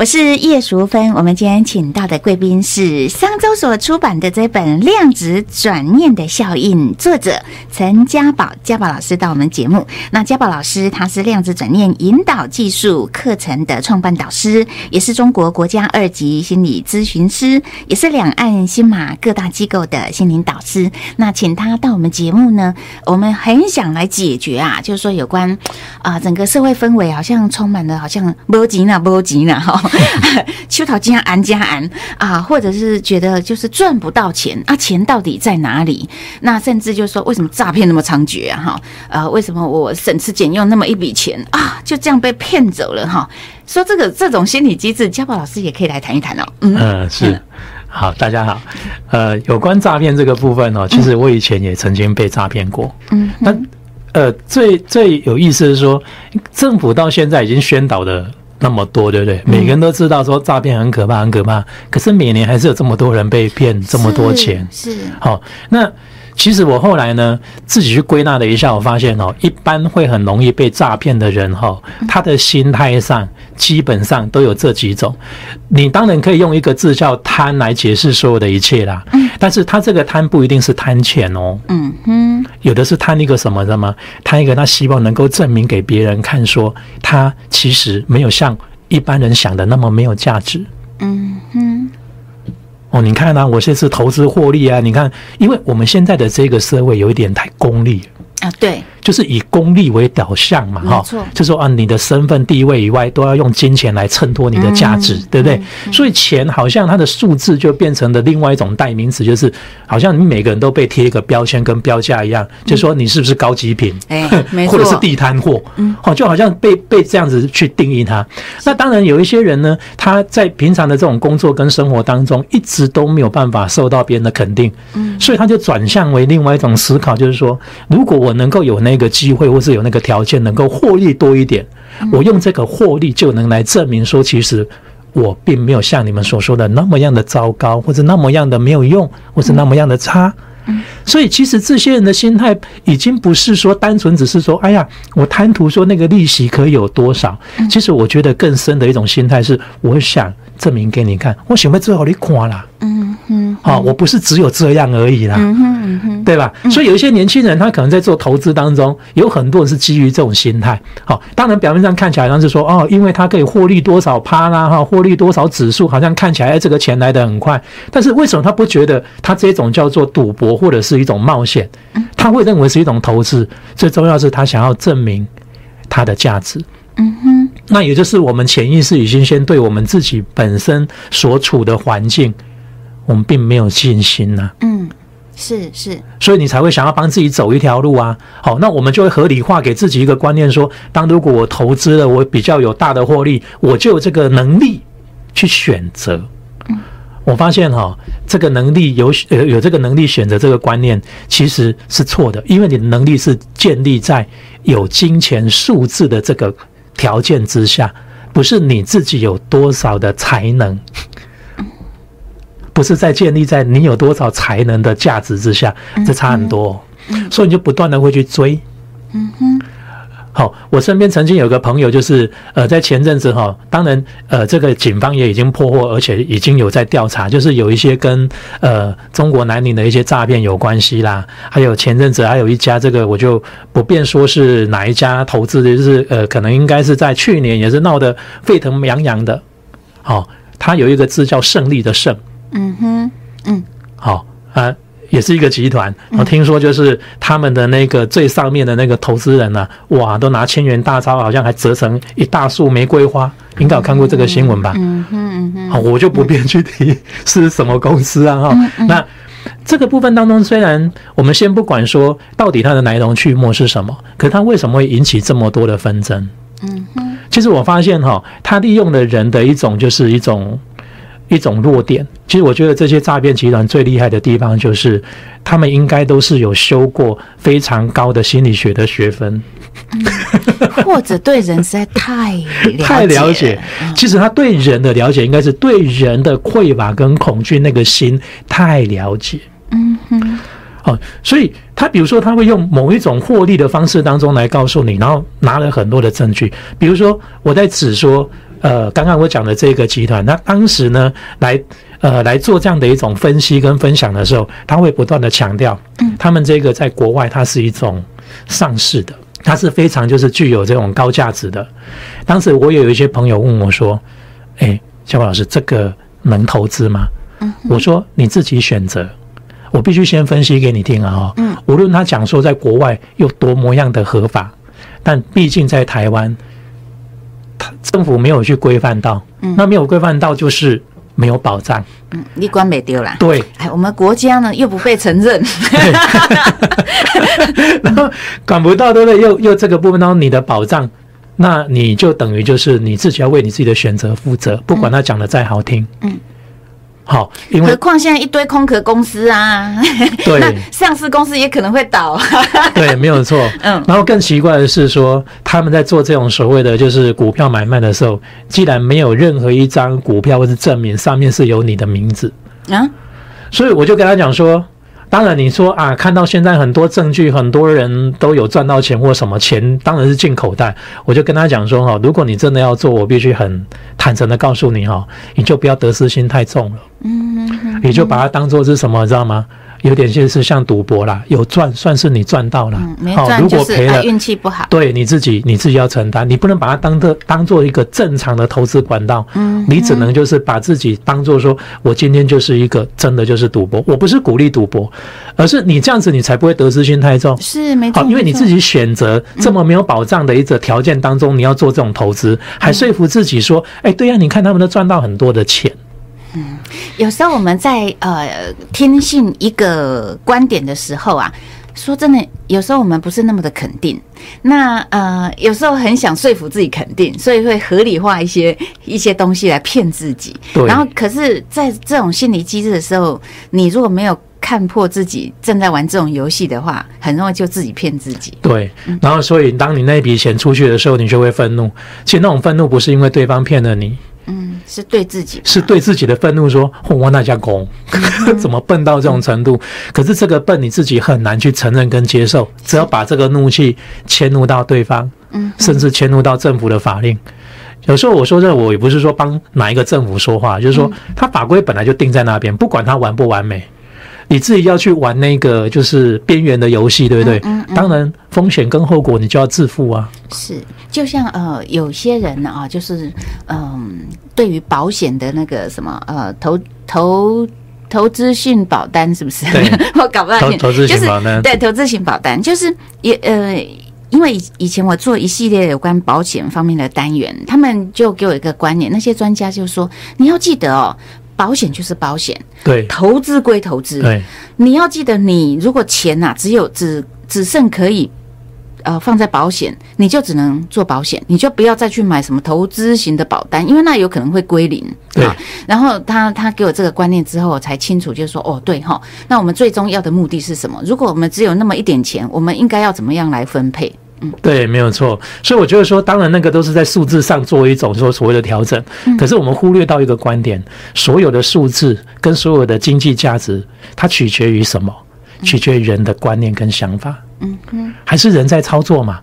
我是叶淑芬。我们今天请到的贵宾是商周所出版的这本《量子转念的效应》作者陈家宝，家宝老师到我们节目。那家宝老师他是量子转念引导技术课程的创办导师，也是中国国家二级心理咨询师，也是两岸新马各大机构的心灵导师。那请他到我们节目呢，我们很想来解决啊，就是说有关啊整个社会氛围好像充满了好像波及呢波及呢哈。秋桃加安家安啊，或者是觉得就是赚不到钱啊，钱到底在哪里？那甚至就是说，为什么诈骗那么猖獗啊？哈，呃，为什么我省吃俭用那么一笔钱啊，就这样被骗走了？哈，说这个这种心理机制，家宝老师也可以来谈一谈哦。嗯，是好，大家好。呃，有关诈骗这个部分哦，其实我以前也曾经被诈骗过。嗯，那呃，最最有意思的是说，政府到现在已经宣导的。那么多，对不对？每个人都知道说诈骗很可怕，很可怕。可是每年还是有这么多人被骗这么多钱。是好，那其实我后来呢，自己去归纳了一下，我发现哦，一般会很容易被诈骗的人哈，他的心态上基本上都有这几种。你当然可以用一个字叫贪来解释所有的一切啦。嗯。但是他这个贪不一定是贪钱哦。嗯哼。有的是贪一个什么的吗？贪一个他希望能够证明给别人看，说他其实没有像一般人想的那么没有价值。嗯哼。哦，你看啊，我这次投资获利啊，你看，因为我们现在的这个社会有一点太功利啊，对。就是以功利为导向嘛，哈，就说啊，你的身份地位以外，都要用金钱来衬托你的价值，对不对？所以钱好像它的数字就变成了另外一种代名词，就是好像你每个人都被贴一个标签跟标价一样，就说你是不是高级品，哎，或者是地摊货，嗯，哦，就好像被被这样子去定义它。那当然有一些人呢，他在平常的这种工作跟生活当中，一直都没有办法受到别人的肯定，嗯，所以他就转向为另外一种思考，就是说，如果我能够有那。那个机会，或是有那个条件，能够获利多一点，我用这个获利就能来证明说，其实我并没有像你们所说的那么样的糟糕，或者那么样的没有用，或是那么样的差。所以，其实这些人的心态已经不是说单纯只是说，哎呀，我贪图说那个利息可以有多少。其实，我觉得更深的一种心态是，我想证明给你看，我想要最好你看啦。嗯嗯，好，我不是只有这样而已啦。对吧？所以有一些年轻人，他可能在做投资当中，有很多人是基于这种心态。好，当然表面上看起来好像是说，哦，因为他可以获利多少趴啦，哈，获利多少指数，好像看起来这个钱来的很快。但是为什么他不觉得他这种叫做赌博？或者是一种冒险，他会认为是一种投资。最重要是他想要证明他的价值。嗯哼，那也就是我们潜意识已经先对我们自己本身所处的环境，我们并没有信心呐。嗯，是是，所以你才会想要帮自己走一条路啊。好，那我们就会合理化给自己一个观念，说当如果我投资了，我比较有大的获利，我就有这个能力去选择。嗯我发现哈，这个能力有有有这个能力选择这个观念其实是错的，因为你的能力是建立在有金钱数字的这个条件之下，不是你自己有多少的才能，不是在建立在你有多少才能的价值之下，这差很多，所以你就不断的会去追，嗯哼。好，我身边曾经有个朋友，就是呃，在前阵子哈，当然呃，这个警方也已经破获，而且已经有在调查，就是有一些跟呃中国南宁的一些诈骗有关系啦。还有前阵子还有一家，这个我就不便说是哪一家投资的，就是呃，可能应该是在去年也是闹得沸腾洋洋的。好，他有一个字叫胜利的胜。嗯哼，嗯，好啊。也是一个集团，我听说就是他们的那个最上面的那个投资人呢，哇，都拿千元大钞，好像还折成一大束玫瑰花。应该有看过这个新闻吧？嗯嗯嗯。好，我就不便去提是什么公司啊哈。那这个部分当中，虽然我们先不管说到底它的来龙去脉是什么，可它为什么会引起这么多的纷争？嗯哼。其实我发现哈，它利用的人的一种就是一种。一种弱点，其实我觉得这些诈骗集团最厉害的地方，就是他们应该都是有修过非常高的心理学的学分，或者对人实在太太了解。其实他对人的了解，应该是对人的匮乏跟恐惧那个心太了解。嗯哼，好，所以他比如说他会用某一种获利的方式当中来告诉你，然后拿了很多的证据，比如说我在指说。呃，刚刚我讲的这个集团，那当时呢，来呃来做这样的一种分析跟分享的时候，他会不断的强调，嗯，他们这个在国外它是一种上市的，它是非常就是具有这种高价值的。当时我也有一些朋友问我说，哎，小宝老师，这个能投资吗？嗯，我说你自己选择，我必须先分析给你听啊，哈，嗯，无论他讲说在国外有多么样的合法，但毕竟在台湾。政府没有去规范到，那没有规范到就是没有保障。嗯，你管没丢啦。对，哎，我们国家呢又不被承认，然后管不到，对不对？又又这个部分当中你的保障，那你就等于就是你自己要为你自己的选择负责，不管他讲的再好听。嗯。好，因为何况现在一堆空壳公司啊，对，上市公司也可能会倒，对，没有错。嗯，然后更奇怪的是说，他们在做这种所谓的就是股票买卖的时候，既然没有任何一张股票或是证明上面是有你的名字啊，所以我就跟他讲说。当然，你说啊，看到现在很多证据，很多人都有赚到钱或什么钱，当然是进口袋。我就跟他讲说哈，如果你真的要做，我必须很坦诚的告诉你哈，你就不要得失心太重了，嗯，你就把它当做是什么，知道吗？有点像是像赌博啦，有赚算是你赚到了，好，如果赔了运气不好，对你自己你自己要承担，你不能把它当做当做一个正常的投资管道，嗯，你只能就是把自己当做说我今天就是一个真的就是赌博，我不是鼓励赌博，而是你这样子你才不会得失心太重，是没错，因为你自己选择这么没有保障的一个条件当中，你要做这种投资，还说服自己说，哎，对呀，你看他们都赚到很多的钱。嗯，有时候我们在呃听信一个观点的时候啊，说真的，有时候我们不是那么的肯定。那呃，有时候很想说服自己肯定，所以会合理化一些一些东西来骗自己。然后，可是在这种心理机制的时候，你如果没有看破自己正在玩这种游戏的话，很容易就自己骗自己。对。然后，所以当你那笔钱出去的时候，你就会愤怒。其实那种愤怒不是因为对方骗了你。嗯，是对自己，是对自己的愤怒，说我那家公 怎么笨到这种程度？可是这个笨你自己很难去承认跟接受，只要把这个怒气迁怒到对方，嗯，甚至迁怒到政府的法令。有时候我说这，我也不是说帮哪一个政府说话，就是说他法规本来就定在那边，不管他完不完美。你自己要去玩那个就是边缘的游戏，对不对？当然风险跟后果你就要自负啊。是，就像呃有些人啊，就是嗯，对于保险的那个什么呃投投投资性保单是不是？我搞不懂。投资型保单对投资型保单就是也呃，因为以前我做一系列有关保险方面的单元，他们就给我一个观念，那些专家就说你要记得哦。保险就是保险，对，投资归投资，对，你要记得，你如果钱呐只有只只剩可以呃放在保险，你就只能做保险，你就不要再去买什么投资型的保单，因为那有可能会归零。对，然后他他给我这个观念之后，我才清楚，就是说，哦，对哈，那我们最终要的目的是什么？如果我们只有那么一点钱，我们应该要怎么样来分配？对，没有错。所以我觉得说，当然那个都是在数字上做一种说所谓的调整。可是我们忽略到一个观点：所有的数字跟所有的经济价值，它取决于什么？取决于人的观念跟想法。嗯嗯，还是人在操作嘛？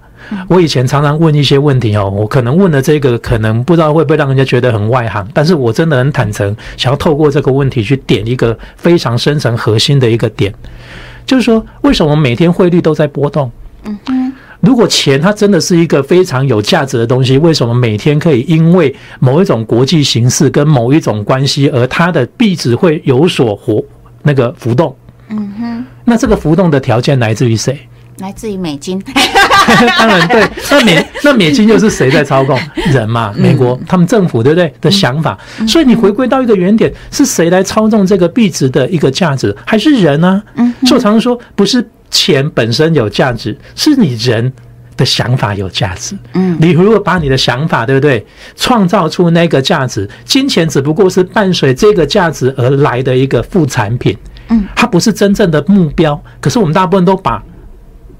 我以前常常问一些问题哦，我可能问的这个，可能不知道会不会让人家觉得很外行。但是我真的很坦诚，想要透过这个问题去点一个非常深层核心的一个点，就是说，为什么每天汇率都在波动？嗯嗯。如果钱它真的是一个非常有价值的东西，为什么每天可以因为某一种国际形势跟某一种关系，而它的币值会有所活那个浮动？嗯哼，那这个浮动的条件来自于谁？来自于美金。当然对，那美 那美金又是谁在操控？人嘛，美国他们政府对不对的想法？所以你回归到一个原点，是谁来操纵这个币值的一个价值？还是人呢？嗯，我常说不是。钱本身有价值，是你人的想法有价值。嗯，你如果把你的想法，对不对，创造出那个价值，金钱只不过是伴随这个价值而来的一个副产品。嗯，它不是真正的目标。可是我们大部分都把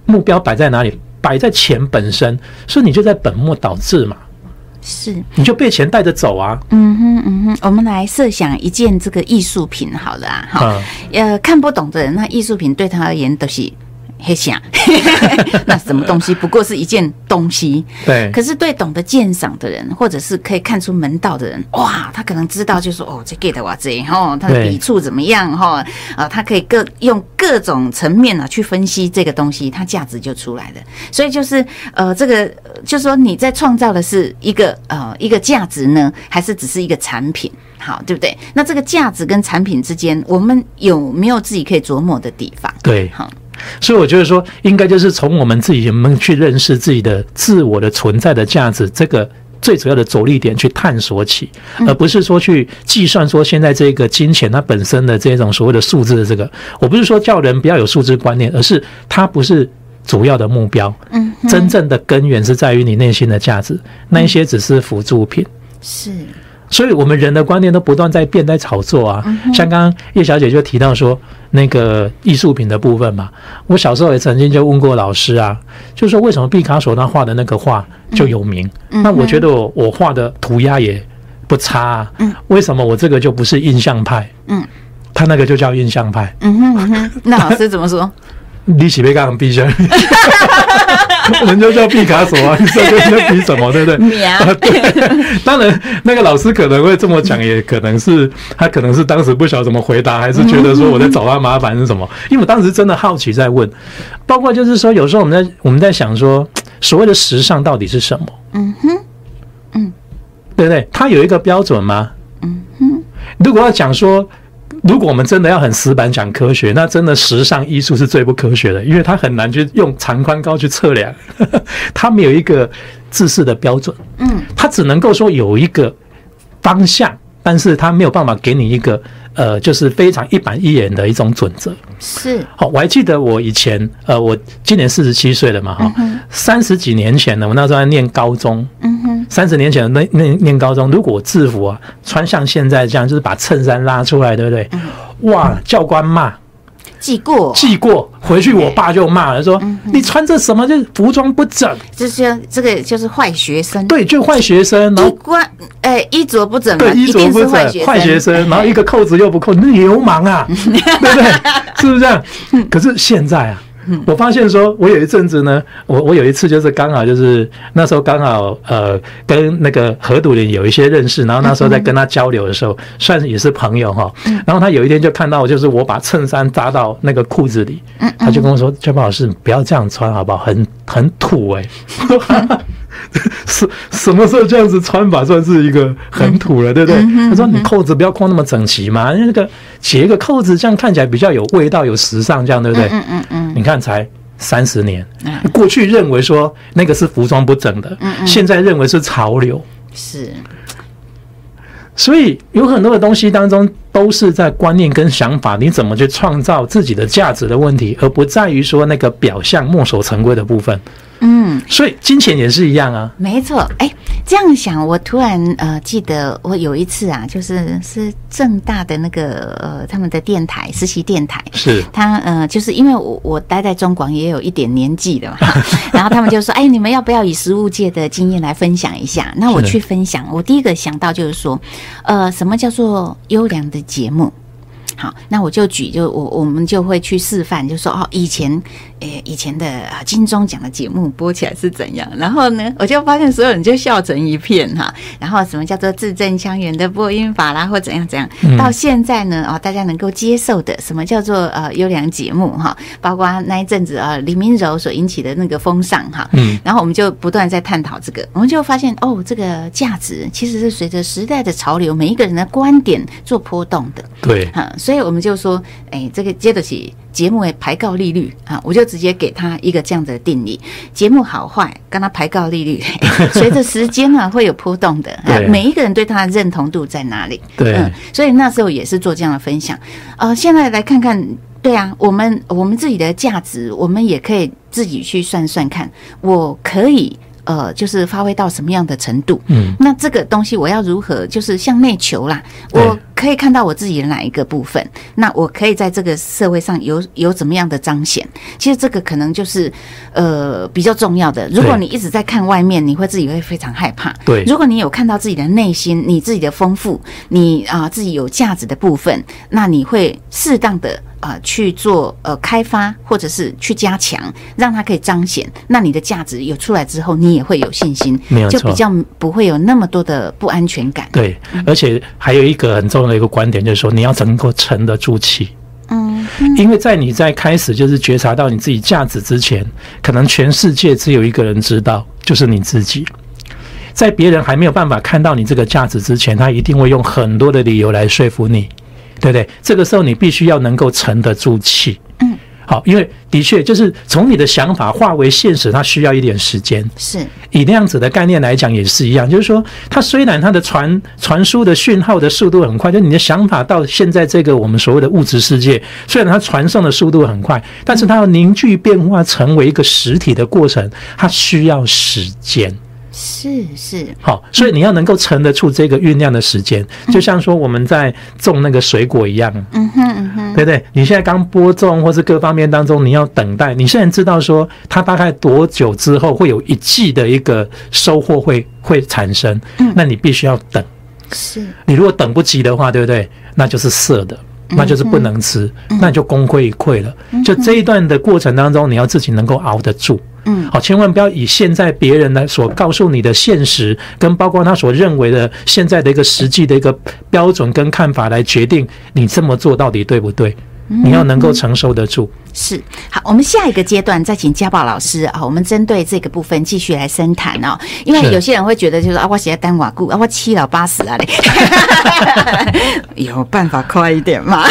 目标摆在哪里？摆在钱本身，所以你就在本末倒置嘛。是，你就被钱带着走啊。嗯哼，嗯哼，我们来设想一件这个艺术品好了啊，哈，呃，看不懂的人，那艺术品对他而言都是黑想，那什么东西不过是一件东西。对，可是对懂得鉴赏的人，或者是可以看出门道的人，哇，他可能知道，就说哦，这 get 哇这哈，他的笔触怎么样哈？啊，他可以各用各种层面啊去分析这个东西，它价值就出来了。所以就是呃，这个呃就说你在创造的是一个呃一个价值呢，还是只是一个产品？好，对不对？那这个价值跟产品之间，我们有没有自己可以琢磨的地方？对，好，所以我觉得说，应该就是从我们自己有没有去认识自己的自我的存在的价值这个。最主要的着力点去探索起，而不是说去计算说现在这个金钱它本身的这种所谓的数字的这个。我不是说叫人不要有数字观念，而是它不是主要的目标。嗯，真正的根源是在于你内心的价值，那一些只是辅助品。是，所以，我们人的观念都不断在变，在炒作啊。像刚刚叶小姐就提到说，那个艺术品的部分嘛，我小时候也曾经就问过老师啊，就说为什么毕卡索他画的那个画就有名？那我觉得我我画的涂鸦也不差啊，为什么我这个就不是印象派？嗯，他那个就叫印象派。嗯哼那老师怎么说？你喜被刚刚比下，人家叫毕卡索啊，你这跟人家比什么，对不对？喵啊，对，当然那个老师可能会这么讲，也可能是他可能是当时不晓得怎么回答，还是觉得说我在找他麻烦是什么？因为我当时真的好奇在问，包括就是说有时候我们在我们在想说，所谓的时尚到底是什么？嗯哼，嗯，对不对？它有一个标准吗？嗯哼，如果要讲说。如果我们真的要很死板讲科学，那真的时尚艺术是最不科学的，因为它很难去用长宽高去测量，它没有一个自式的标准，嗯，它只能够说有一个方向，但是他没有办法给你一个呃，就是非常一板一眼的一种准则。是，好，我还记得我以前呃，我今年四十七岁了嘛，哈，三十几年前呢，我那时候在念高中，嗯哼，三十年前的那那念高中，如果我制服啊穿像现在这样，就是把衬衫拉出来，对不对？哇，教官骂，记过，记过，回去我爸就骂了，说你穿这什么，就是服装不整，就是这个就是坏学生，对，就坏学生，然衣后冠哎衣着不整，对衣着不整，坏学生，然后一个扣子又不扣，你流氓啊，对不对？是不是这样？可是现在啊。我发现说，我有一阵子呢，我我有一次就是刚好就是那时候刚好呃跟那个何笃林有一些认识，然后那时候在跟他交流的时候，算是也是朋友哈。然后他有一天就看到就是我把衬衫扎到那个裤子里，他就跟我说：“张宝老师，不要这样穿好不好？很很土哎、什什么时候这样子穿法算是一个很土了，对不对？他说你扣子不要扣那么整齐嘛，因为那个解一个扣子，这样看起来比较有味道、有时尚，这样对不对？嗯嗯嗯，你看才三十年嗯，过去认为说那个是服装不整的，现在认为是潮流。是，所以有很多的东西当中都是在观念跟想法，你怎么去创造自己的价值的问题，而不在于说那个表象墨守成规的部分。嗯，所以金钱也是一样啊。没错，哎，这样想，我突然呃记得我有一次啊，就是是正大的那个呃他们的电台实习电台，是他呃，就是因为我我待在中广也有一点年纪的嘛，然后他们就说：“哎，你们要不要以实物界的经验来分享一下？”那我去分享，我第一个想到就是说，呃，什么叫做优良的节目？好，那我就举，就我我们就会去示范，就说哦，以前，诶、以前的啊金钟奖的节目播起来是怎样？然后呢，我就发现所有人就笑成一片哈。然后什么叫做字正腔圆的播音法啦，或怎样怎样？嗯到现在呢，哦，大家能够接受的，什么叫做呃优良节目哈？包括那一阵子啊，李明柔所引起的那个风尚哈。嗯，然后我们就不断在探讨这个，我们就发现哦，这个价值其实是随着时代的潮流，每一个人的观点做波动的。对，哈、所以我们就说，哎，这个接得起节目的排告利率啊，我就直接给他一个这样的定义：节目好坏跟他排告利率，哎 随着时间啊会有波动的。每一个人对他的认同度在哪里？对嗯，所以那时候也是做这样的分享。呃，现在来看看。对啊，我们我们自己的价值，我们也可以自己去算算看，我可以呃，就是发挥到什么样的程度？嗯，那这个东西我要如何，就是向内求啦？我可以看到我自己的哪一个部分？那我可以在这个社会上有有怎么样的彰显？其实这个可能就是呃比较重要的。如果你一直在看外面，你会自己会非常害怕。对如果你有看到自己的内心，你自己的丰富，你啊、自己有价值的部分，那你会适当的。呃去做呃开发，或者是去加强，让它可以彰显。那你的价值有出来之后，你也会有信心，没有错就比较不会有那么多的不安全感。对，而且还有一个很重要的一个观点，就是说你要能够沉得住气。嗯，因为在你在开始就是觉察到你自己价值之前，可能全世界只有一个人知道，就是你自己。在别人还没有办法看到你这个价值之前，他一定会用很多的理由来说服你，对不对？这个时候你必须要能够沉得住气。嗯，好，因为的确就是从你的想法化为现实，它需要一点时间。是以量子的概念来讲也是一样，就是说，它虽然它的传传输的讯号的速度很快，就你的想法到现在这个我们所谓的物质世界，虽然它传送的速度很快，但是它要凝聚变化成为一个实体的过程，它需要时间。是是，好，所以你要能够沉得住这个酝酿的时间，就像说我们在种那个水果一样，嗯哼嗯哼，对不对？你现在刚播种或是各方面当中，你要等待。你现在知道说它大概多久之后会有一季的一个收获会会产生，那你必须要等。是你如果等不及的话，对不对？那就是色的，那就是不能吃，那你就功亏一篑了。就这一段的过程当中，你要自己能够熬得住。嗯，好，千万不要以现在别人来所告诉你的现实，跟包括他所认为的现在的一个实际的一个标准跟看法来决定你这么做到底对不对。你要能够承受得住。是好，我们下一个阶段再请家宝老师啊，我们针对这个部分继续来深谈哦。因为有些人会觉得，就是啊，我写在单瓦固啊，我七老八十啊嘞，有办法快一点吗？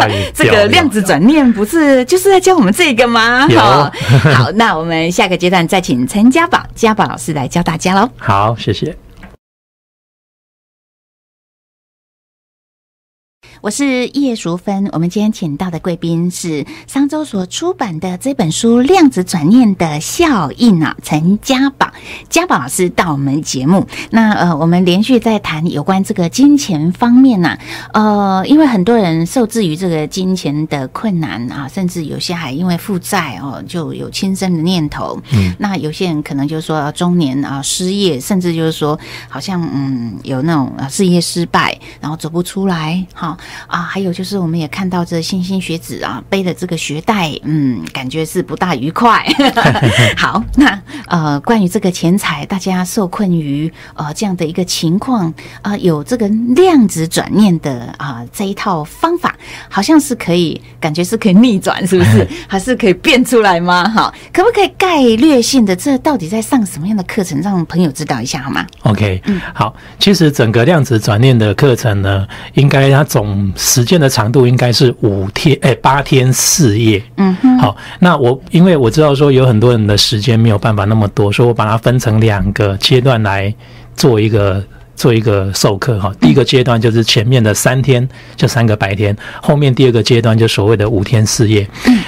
哎 这个量子转念不是就是在教我们这个吗？好，好，那我们下个阶段再请陈家宝家宝老师来教大家喽。好，谢谢。我是叶淑芬，我们今天请到的贵宾是商周所出版的这本书《量子转念的效应》啊，陈家宝家宝老师到我们节目。那呃，我们连续在谈有关这个金钱方面呐、呃，因为很多人受制于这个金钱的困难啊，甚至有些还因为负债哦，就有轻生的念头。嗯，那有些人可能就是说呃中年啊失业，甚至就是说好像嗯有那种啊事业失败，然后走不出来，哈啊，还有就是我们也看到这莘莘学子啊背的这个学贷，嗯，感觉是不大愉快。好，那呃关于这个钱财，大家受困于呃这样的一个情况啊、有这个量子转念的啊、这一套方法，好像是可以，感觉是可以逆转，是不是？还是可以变出来吗？哈，可不可以概略性的，这到底在上什么样的课程，让朋友知道一下好吗？OK，嗯好，其实整个量子转念的课程呢，应该它总时间的长度应该是五天，哎，八天四夜。嗯哼，好，那我因为我知道说有很多人的时间没有办法那么多，所以我把它分成两个阶段来做一个。做一个授课哈，第一个阶段就是前面的三天，就三个白天，后面第二个阶段就所谓的五天四夜。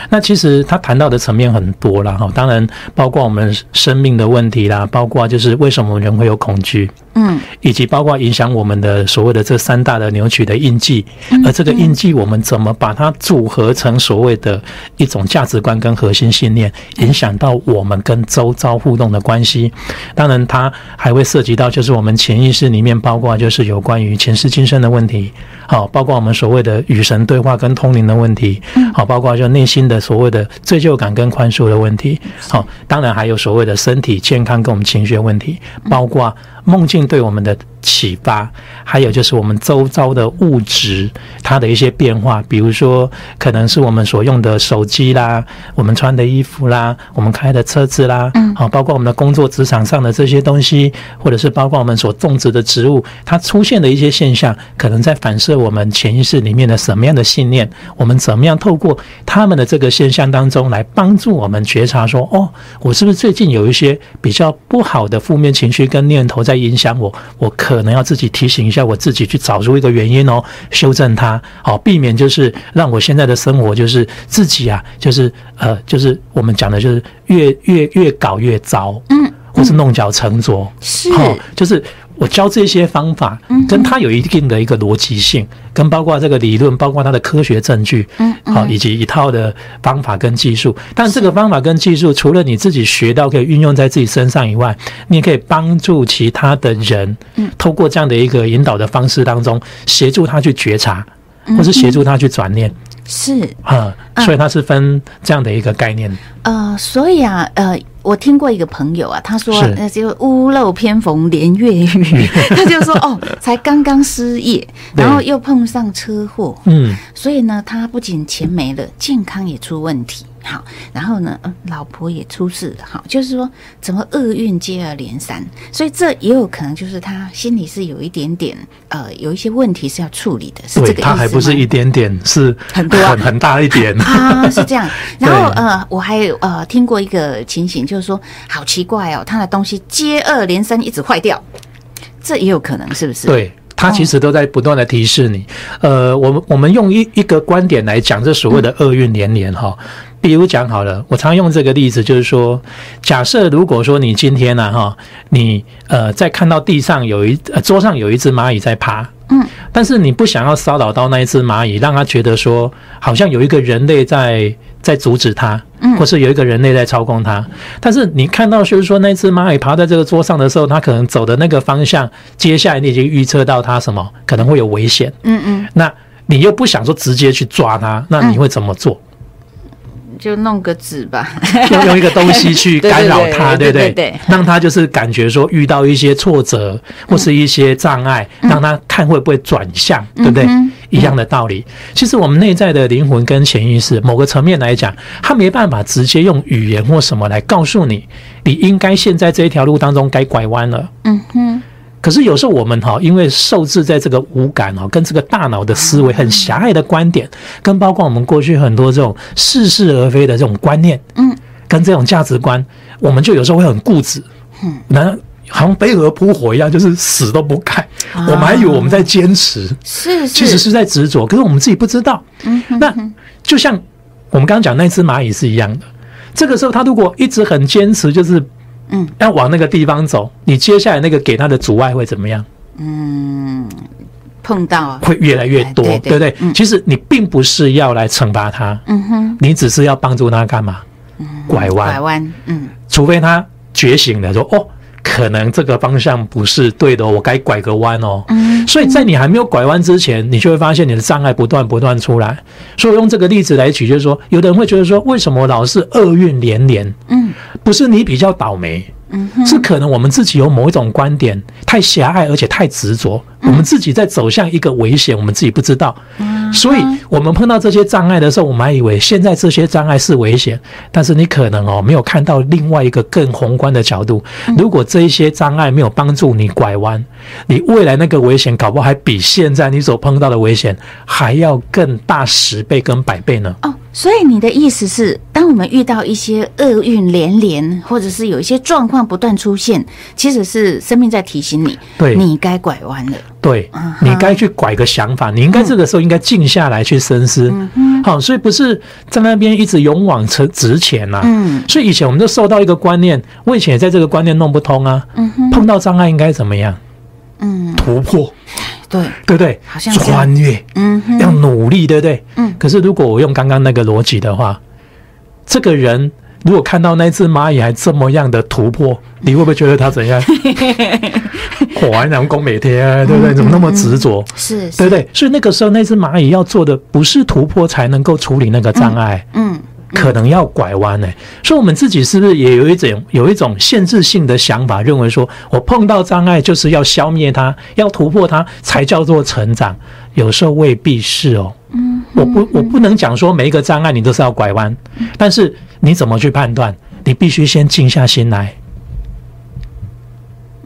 那其实他谈到的层面很多了哈，当然包括我们生命的问题啦，包括就是为什么人会有恐惧，嗯。以及包括影响我们的所谓的这三大的扭曲的印记，而这个印记我们怎么把它组合成所谓的一种价值观跟核心信念，影响到我们跟周遭互动的关系。当然，它还会涉及到就是我们潜意识里面包括就是有关于前世今生的问题，好，包括我们所谓的与神对话跟通灵的问题，好，包括就内心的所谓的罪疚感跟宽恕的问题，好，当然还有所谓的身体健康跟我们情绪的问题，包括梦境对我们的启发，还有就是我们周遭的物质它的一些变化，比如说可能是我们所用的手机啦，我们穿的衣服啦，我们开的车子啦，嗯。好，包括我们的工作职场上的这些东西，或者是包括我们所种植的植物，它出现的一些现象，可能在反射我们潜意识里面的什么样的信念，我们怎么样透过他们的这个现象当中来帮助我们觉察说，哦，我是不是最近有一些比较不好的负面情绪跟念头在影响我？我可能要自己提醒一下我自己，去找出一个原因哦，修正它，好，避免就是让我现在的生活就是自己啊，就是呃，就是我们讲的就是越越越搞越糟，嗯，或是弄巧成拙，是哦，就是我教这些方法，跟它有一定的一个逻辑性，跟包括这个理论，包括它的科学证据，嗯好，以及一套的方法跟技术。但这个方法跟技术，除了你自己学到可以运用在自己身上以外，你也可以帮助其他的人，嗯，透过这样的一个引导的方式当中，协助他去觉察，或是协助他去转念。是啊，所以它是分这样的一个概念。呃，所以啊，呃，我听过一个朋友啊，他说是。那就屋漏偏逢连月雨，他就说哦，才刚刚失业，然后又碰上车祸，嗯，所以呢，他不仅钱没了，健康也出问题。好，然后呢，嗯，老婆也出事了。好，就是说怎么厄运接二连三，所以这也有可能就是他心里是有一点点呃，有一些问题是要处理的，是这对，个意思他还不是一点点，是很多啊很很大一点。啊，是这样。然后呃，我还有呃听过一个情形，就是说好奇怪哦，他的东西接二连三一直坏掉，这也有可能，是不是？，对。他其实都在不断的提示你，呃，我们我们用一一个观点来讲这所谓的厄运连连哈，比如讲好了，我常用这个例子，就是说，假设如果说你今天呢、哈，你呃在看到地上有一、呃、桌上有一只蚂蚁在爬，嗯，但是你不想要骚扰到那一只蚂蚁，让它觉得说好像有一个人类在在阻止它，嗯。或是有一个人类在操控它。但是你看到就是说那只蚂蚁爬在这个桌上的时候，它可能走的那个方向，接下来你已经预测到它什么可能会有危险，嗯嗯，那你又不想说直接去抓它，那你会怎么做？就弄个纸吧。用用一个东西去 干扰他，对不对？让他就是感觉说遇到一些挫折或是一些障碍，让他看会不会转向，对不对？一样的道理。其实我们内在的灵魂跟潜意识，某个层面来讲，他没办法直接用语言或什么来告诉你，你应该现在这一条路当中该拐弯了。嗯哼，可是有时候我们哈，因为受制在这个五感哦，跟这个大脑的思维很狭隘的观点，跟包括我们过去很多这种似是而非的这种观念，嗯，跟这种价值观，我们就有时候会很固执，嗯，那好像飞蛾扑火一样，就是死都不改。啊。我们还以为我们在坚持，是是，其实是在执着，可是我们自己不知道。嗯哼那就像我们刚刚讲那只蚂蚁是一样的，这个时候它如果一直很坚持，就是嗯要往那个地方走，你接下来那个给他的阻碍会怎么样？嗯碰到，会越来越多，哎对对对不对？嗯其实你并不是要来惩罚他，嗯哼，你只是要帮助他干嘛？拐弯，拐弯，嗯除非他觉醒了，说哦，可能这个方向不是对的哦，我该拐个弯哦。嗯，所以在你还没有拐弯之前，你就会发现你的障碍不断不断出来。所以我用这个例子来举，就是说，有的人会觉得说，为什么老是厄运连连？嗯不是你比较倒霉，嗯，是可能我们自己有某一种观点太狭隘，而且太执着，我们自己在走向一个危险，我们自己不知道。所以，我们碰到这些障碍的时候，我们还以为现在这些障碍是危险，但是你可能哦没有看到另外一个更宏观的角度。如果这一些障碍没有帮助你拐弯，你未来那个危险搞不好还比现在你所碰到的危险还要更大十倍跟百倍呢。哦，所以你的意思是，当我们遇到一些厄运连连，或者是有一些状况不断出现，其实是生命在提醒你，对你该拐弯了。对嗯，你该去拐个想法，你应该这个时候应该静下来去深思。嗯好，所以不是在那边一直勇往直直前呐、嗯。所以以前我们就受到一个观念，我以前也在这个观念弄不通啊。嗯哼，碰到障碍应该怎么样？嗯，突破，对，对不对？好像穿越，嗯哼，要努力，对不对？嗯。可是如果我用刚刚那个逻辑的话，这个人如果看到那只蚂蚁还这么样的突破，你会不会觉得它怎样？火还能攻每天啊，对不对？怎么那么执着？是，对不对？所以那个时候，那只蚂蚁要做的不是突破才能够处理那个障碍，嗯，可能要拐弯呢。所以，我们自己是不是也有一种有一种限制性的想法，认为说我碰到障碍就是要消灭它，要突破它才叫做成长？有时候未必是哦。嗯，我不我不能讲说每一个障碍你都是要拐弯，但是你怎么去判断？你必须先静下心来。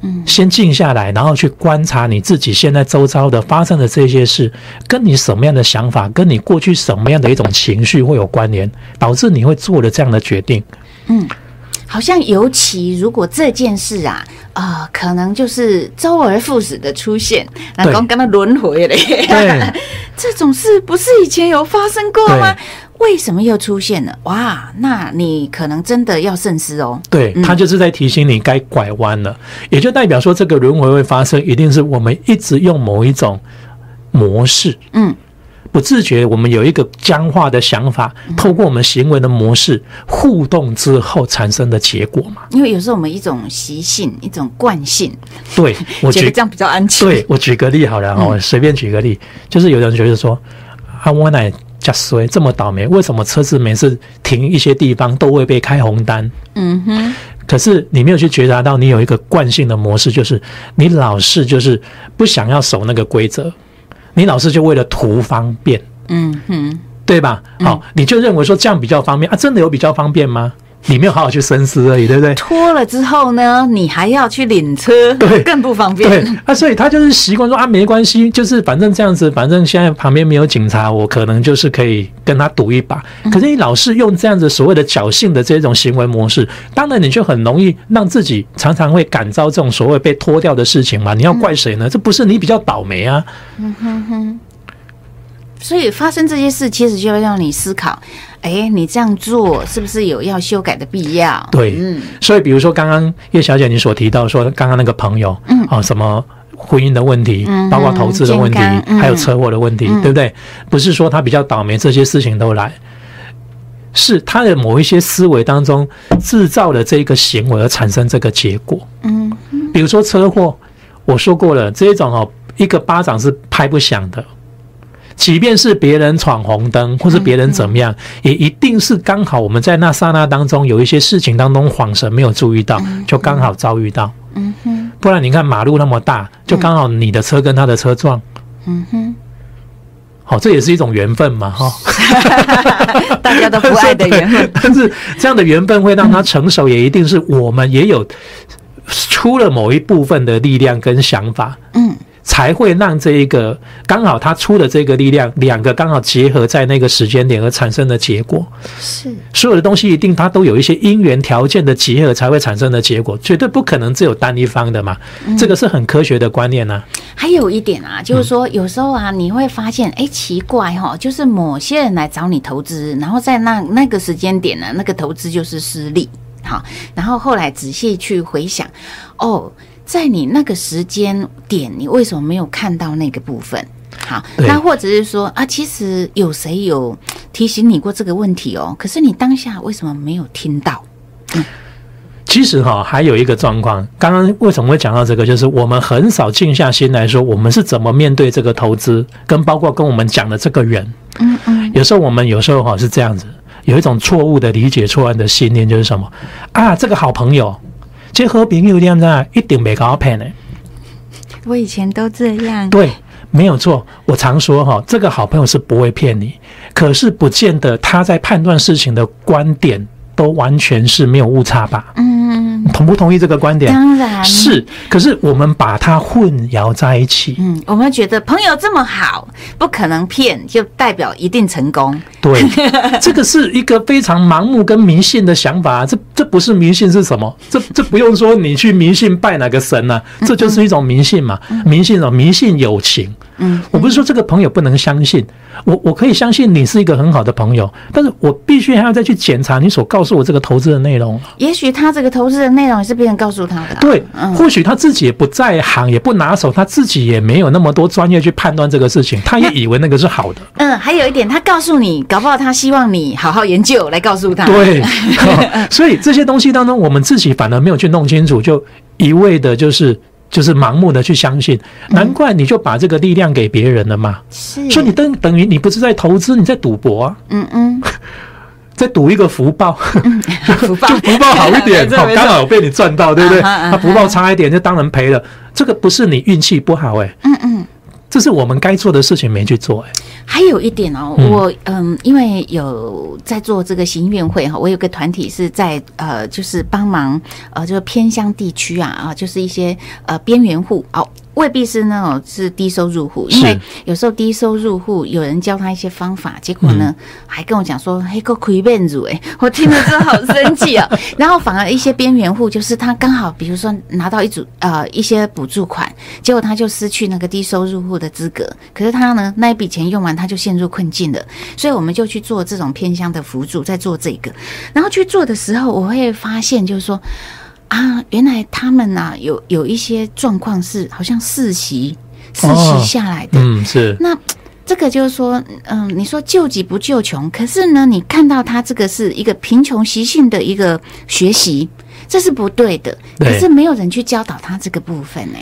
嗯先静下来，然后去观察你自己现在周遭的发生的这些事，跟你什么样的想法，跟你过去什么样的一种情绪会有关联，导致你会做了这样的决定。嗯，好像尤其如果这件事啊，啊、可能就是周而复始的出现，那对刚刚刚轮回嘞，对 这种事不是以前有发生过吗？为什么又出现了？哇，那你可能真的要慎思哦。对，他就是在提醒你该拐弯了，也就代表说这个轮回会发生，一定是我们一直用某一种模式，嗯，不自觉，我们有一个僵化的想法，透过我们行为的模式互动之后产生的结果嘛。因为有时候我们一种习性、一种惯性，对我举 觉得这样比较安全。对我举个例好了哈，我随便举个例，就是有人觉得说啊，我乃加衰这么倒霉？为什么车子每次停一些地方都会被开红单？嗯哼，可是你没有去觉察到，你有一个惯性的模式，就是你老是就是不想要守那个规则，你老是就为了图方便，嗯哼，对吧？好，你就认为说这样比较方便啊？真的有比较方便吗？你没有好好去深思而已，对不对？脱了之后呢，你还要去领车，对更不方便。对啊，所以他就是习惯说啊，没关系，就是反正这样子，反正现在旁边没有警察，我可能就是可以跟他赌一把。可是你老是用这样子所谓的侥幸的这种行为模式，当然你就很容易让自己常常会感召这种所谓被脱掉的事情嘛。你要怪谁呢？这不是你比较倒霉啊。嗯哼哼。所以发生这些事，其实就要让你思考，哎，你这样做是不是有要修改的必要？对，嗯。所以比如说刚刚叶小姐你所提到说，刚刚那个朋友，嗯，啊，什么婚姻的问题，包括投资的问题，还有车祸的问题，对不对？不是说他比较倒霉，这些事情都来，是他的某一些思维当中制造了这个行为而产生这个结果。嗯，比如说车祸，我说过了，这种哦，一个巴掌是拍不响的。即便是别人闯红灯，或是别人怎么样，也一定是刚好我们在那刹那当中有一些事情当中恍神没有注意到，就刚好遭遇到。嗯哼，不然你看马路那么大，就刚好你的车跟他的车撞。嗯哼，好，这也是一种缘分嘛，哈。大家都不爱的缘分，但是这样的缘分会让他成熟，也一定是我们也有出了某一部分的力量跟想法。嗯。才会让这一个刚好他出的这个力量，两个刚好结合在那个时间点而产生的结果，是所有的东西一定它都有一些因缘条件的结合才会产生的结果，绝对不可能只有单一方的嘛。这个是很科学的观念呢。还有一点啊，就是说有时候啊，你会发现，哎，奇怪哈，就是某些人来找你投资，然后在那那个时间点呢，那个投资就是失利，好，然后后来仔细去回想，哦。在你那个时间点，你为什么没有看到那个部分？好，那或者是说啊，其实有谁有提醒你过这个问题哦？可是你当下为什么没有听到？嗯，其实哈，还有一个状况，刚刚为什么会讲到这个？就是我们很少静下心来说，我们是怎么面对这个投资，跟包括跟我们讲的这个人。嗯嗯，有时候我们有时候哈是这样子，有一种错误的理解、错案的信念，就是什么啊？这个好朋友。这和朋友这样子一定没搞骗的。我以前都这样。对，没有错。我常说哈，这个好朋友是不会骗你，可是不见得他在判断事情的观点都完全是没有误差吧？嗯，同不同意这个观点？当然是。可是我们把它混淆在一起。嗯，我们觉得朋友这么好，不可能骗，就代表一定成功。对，这个是一个非常盲目跟迷信的想法。这这不是迷信是什么？这这不用说，你去迷信拜哪个神呢？这就是一种迷信嘛。迷信什么？迷信友情。嗯，我不是说这个朋友不能相信，我我可以相信你是一个很好的朋友，但是我必须还要再去检查你所告诉我这个投资的内容。也许他这个投资的内容也是别人告诉他的。对，或许他自己也不在行，也不拿手，他自己也没有那么多专业去判断这个事情，他也以为那个是好的。嗯，还有一点，他告诉你。搞不好他希望你好好研究来告诉他。对，所以这些东西当中，我们自己反而没有去弄清楚，就一味的就是就是盲目的去相信，难怪你就把这个力量给别人了嘛。是，所以你等等于你不是在投资，你在赌博啊。嗯嗯，在赌一个福报，福报就福报好一点，好刚好被你赚到，对不对？他福报差一点，就当然赔了。这个不是你运气不好，哎。嗯嗯。这是我们该做的事情没去做哎，还有一点哦，我嗯，因为有在做这个行运会哈，我有个团体是在呃，就是帮忙呃，就是偏乡地区啊啊，就是一些呃边缘户哦。未必是那种是低收入户，因为有时候低收入户有人教他一些方法，结果呢还跟我讲说：“嘿，个亏面子哎！” 我听了之后好生气啊。然后反而一些边缘户，就是他刚好比如说拿到一组呃一些补助款，结果他就失去那个低收入户的资格。可是他呢那一笔钱用完，他就陷入困境了。所以我们就去做这种偏乡的辅助，在做这个。然后去做的时候，我会发现就是说。啊，原来他们呐有有一些状况是好像世袭世袭下来的，嗯，是。那这个就是说，嗯，你说救急不救穷，可是呢，你看到他这个是一个贫穷习性的一个学习，这是不对的。可是没有人去教导他这个部分呢。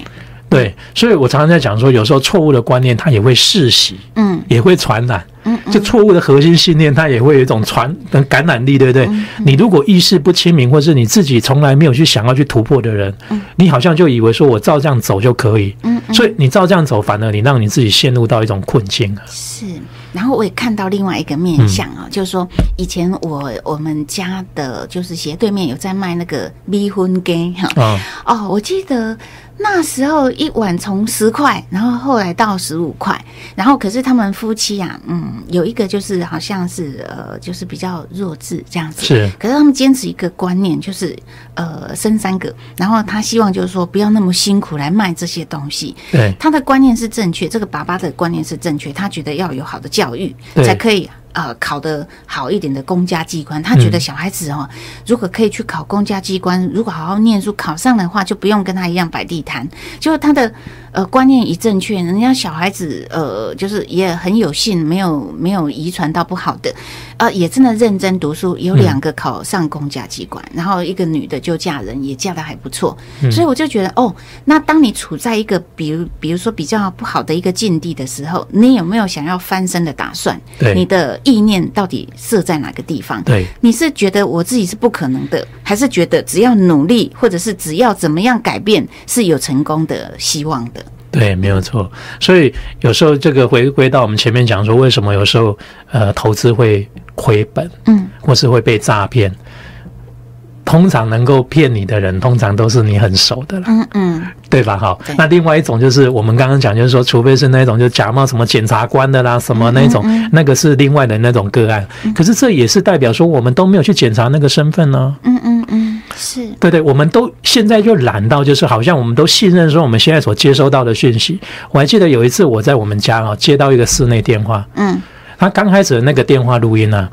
对，所以我常常在讲说，有时候错误的观念它也会世袭，嗯，也会传染。嗯就错误的核心信念，它也会有一种传感染力，对不对？你如果意识不清明，或是你自己从来没有去想要去突破的人，你好像就以为说我照这样走就可以，嗯所以你照这样走，反而你让你自己陷入到一种困境啊。是。然后我也看到另外一个面相啊，就是说以前我我们家的就是斜对面有在卖那个迷婚羹哈，哦，我记得。那时候一碗从十块，然后后来到十五块，然后可是他们夫妻啊，嗯，有一个就是好像是呃，就是比较弱智这样子，是。可是他们坚持一个观念，就是呃生三个，然后他希望就是说不要那么辛苦来卖这些东西。对，他的观念是正确，这个爸爸的观念是正确，他觉得要有好的教育才可以。呃，考得好一点的公家机关，他觉得小孩子哦，如果可以去考公家机关，如果好好念书考上的话，就不用跟他一样摆地摊。就他的呃观念一正确，人家小孩子呃就是也很有幸，没有没有遗传到不好的，呃也真的认真读书，有两个考上公家机关，然后一个女的就嫁人，也嫁得还不错。所以我就觉得哦，那当你处在一个比如比如说比较不好的一个境地的时候，你有没有想要翻身的打算？对你的。意念到底设在哪个地方？对，你是觉得我自己是不可能的，还是觉得只要努力，或者是只要怎么样改变是有成功的希望的？对，没有错。所以有时候这个回归到我们前面讲说，为什么有时候呃投资会亏本，嗯，或是会被诈骗。通常能够骗你的人，通常都是你很熟的了，嗯嗯，对吧？好，那另外一种就是我们刚刚讲，就是说，除非是那种就假冒什么检察官的啦，什么那种，那个是另外的那种个案。可是这也是代表说，我们都没有去检查那个身份呢。嗯嗯嗯，是。对对，我们都现在就懒到，就是好像我们都信任说，我们现在所接收到的讯息。我还记得有一次我在我们家啊接到一个室内电话，嗯，他刚开始的那个电话录音呢。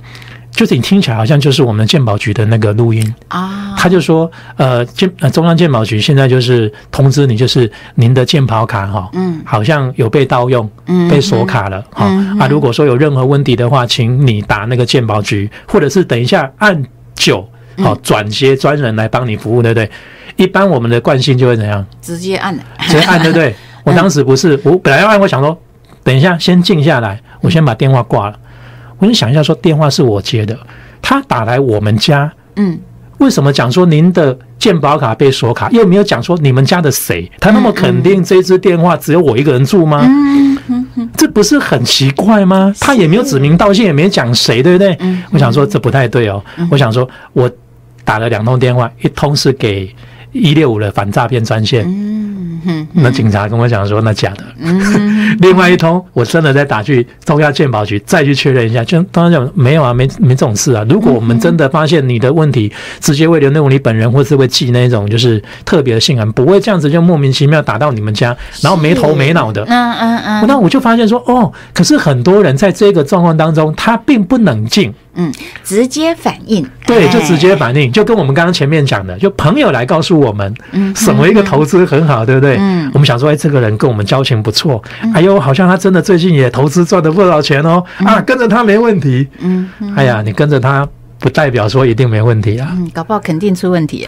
就是你听起来好像就是我们鉴宝局的那个录音。啊，他就说，呃，鉴呃中央鉴宝局现在就是通知你，就是您的鉴宝卡哈，嗯，好像有被盗用，嗯，被锁卡了哈。啊，如果说有任何问题的话，请你打那个鉴宝局，或者是等一下按九好转接专人来帮你服务，对不对？一般我们的惯性就会怎样？直接按，直接按，对不对？我当时不是，我本来要按，我想说，等一下先静下来，我先把电话挂了。我就想一下，说电话是我接的，他打来我们家，嗯，为什么讲说您的健保卡被锁卡，又没有讲说你们家的谁？他那么肯定这支电话只有我一个人住吗？这不是很奇怪吗？他也没有指名道姓，也没讲谁，对不对？我想说这不太对哦。我想说，我打了两通电话，一通是给一六五的反诈骗专线。那警察跟我讲说，那假的。另外一通，我真的再打去中央鉴宝局，再去确认一下。就当然讲没有啊，没没这种事啊。如果我们真的发现你的问题，直接会留那你本人，或是会寄那种就是特别的信函，不会这样子就莫名其妙打到你们家，然后没头没脑的。嗯嗯嗯。那我就发现说，哦，可是很多人在这个状况当中，他并不冷静。嗯，直接反应，对，就直接反应，就跟我们刚刚前面讲的，就朋友来告诉我们，嗯，什么一个投资很好，对不对？嗯，我们想说，哎，这个人跟我们交情不错，哎呦，好像他真的最近也投资赚了不少钱哦，啊，跟着他没问题，嗯，哎呀，你跟着他。不代表说一定没问题啊，嗯，搞不好肯定出问题，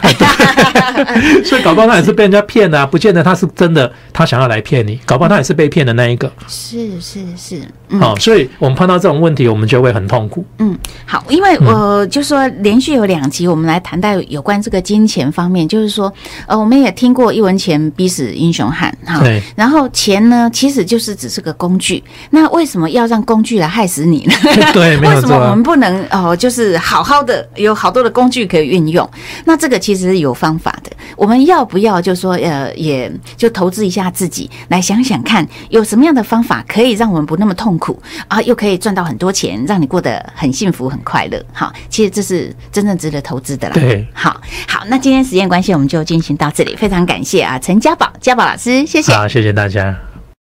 所以搞不好他也是被人家骗的，啊不见得他是真的，他想要来骗你，搞不好他也是被骗的那一个。是是是，嗯、好，所以我们碰到这种问题，我们就会很痛苦。嗯，好，因为我就说连续有两集，我们来谈到有关这个金钱方面，就是说，呃，我们也听过一文钱逼死英雄汉，哈，对，然后钱呢，其实就是只是个工具，那为什么要让工具来害死你呢？对，为什么我们不能哦，就是好。好的，有好多的工具可以运用。那这个其实是有方法的。我们要不要就说呃，也就投资一下自己，来想想看，有什么样的方法可以让我们不那么痛苦啊，又可以赚到很多钱，让你过得很幸福、很快乐。好，其实这是真正值得投资的啦。对，好好，那今天时间关系，我们就进行到这里。非常感谢啊，陈家宝家宝老师，谢谢。好，谢谢大家。